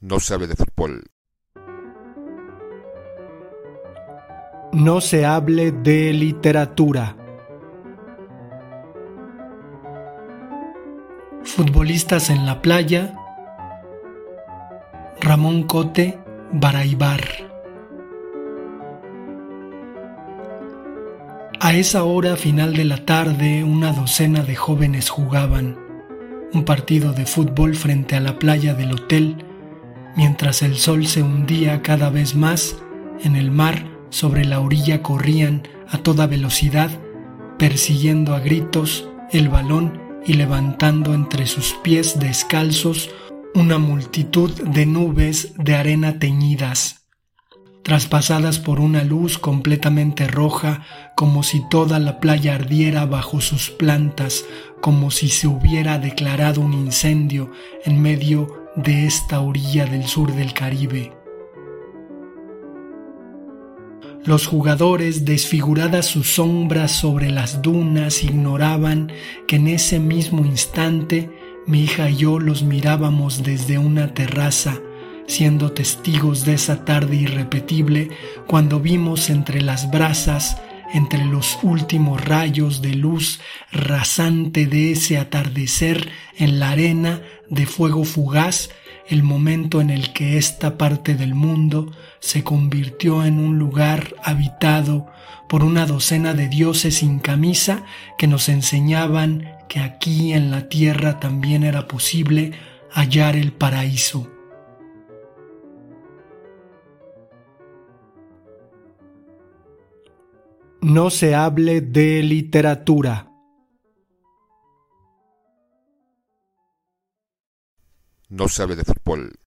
No sabe de fútbol. No se hable de literatura. Futbolistas en la playa. Ramón Cote, Baraibar. A esa hora final de la tarde, una docena de jóvenes jugaban un partido de fútbol frente a la playa del hotel, mientras el sol se hundía cada vez más en el mar sobre la orilla corrían a toda velocidad, persiguiendo a gritos el balón y levantando entre sus pies descalzos una multitud de nubes de arena teñidas, traspasadas por una luz completamente roja, como si toda la playa ardiera bajo sus plantas, como si se hubiera declarado un incendio en medio de esta orilla del sur del Caribe. Los jugadores, desfiguradas sus sombras sobre las dunas, ignoraban que en ese mismo instante mi hija y yo los mirábamos desde una terraza, siendo testigos de esa tarde irrepetible cuando vimos entre las brasas, entre los últimos rayos de luz rasante de ese atardecer en la arena de fuego fugaz, el momento en el que esta parte del mundo se convirtió en un lugar habitado por una docena de dioses sin camisa que nos enseñaban que aquí en la tierra también era posible hallar el paraíso. No se hable de literatura. No sabe de fútbol.